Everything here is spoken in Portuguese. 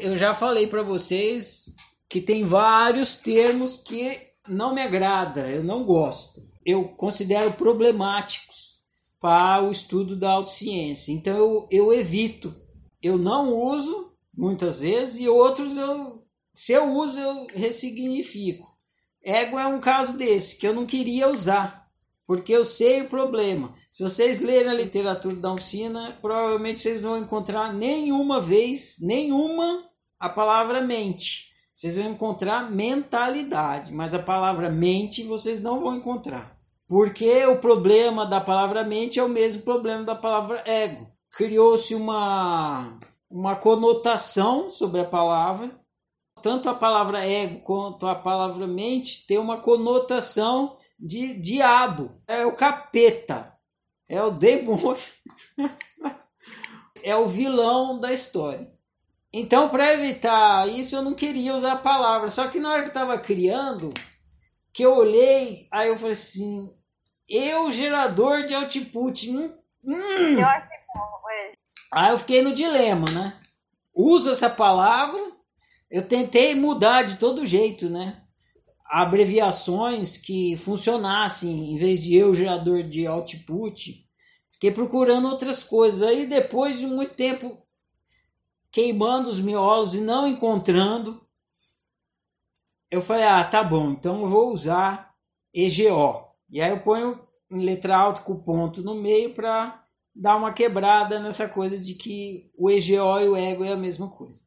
Eu já falei para vocês que tem vários termos que não me agrada, eu não gosto. Eu considero problemáticos para o estudo da autociência. Então eu, eu evito. Eu não uso muitas vezes e outros eu se eu uso eu ressignifico. Ego é um caso desse que eu não queria usar, porque eu sei o problema. Se vocês lerem a literatura da Uncina, provavelmente vocês vão encontrar nenhuma vez, nenhuma a palavra mente vocês vão encontrar mentalidade, mas a palavra mente vocês não vão encontrar. Porque o problema da palavra mente é o mesmo problema da palavra ego. Criou-se uma, uma conotação sobre a palavra. Tanto a palavra ego quanto a palavra mente tem uma conotação de diabo. É o capeta. É o demônio. é o vilão da história. Então, para evitar isso, eu não queria usar a palavra. Só que na hora que eu estava criando, que eu olhei, aí eu falei assim: eu, gerador de output. Hum, hum. Eu acho que Aí eu fiquei no dilema, né? Uso essa palavra, eu tentei mudar de todo jeito, né? Abreviações que funcionassem em vez de eu, gerador de output. Fiquei procurando outras coisas. Aí depois de muito tempo queimando os miolos e não encontrando. Eu falei, ah, tá bom, então eu vou usar EGO. E aí eu ponho em letra alta com ponto no meio para dar uma quebrada nessa coisa de que o EGO e o ego é a mesma coisa.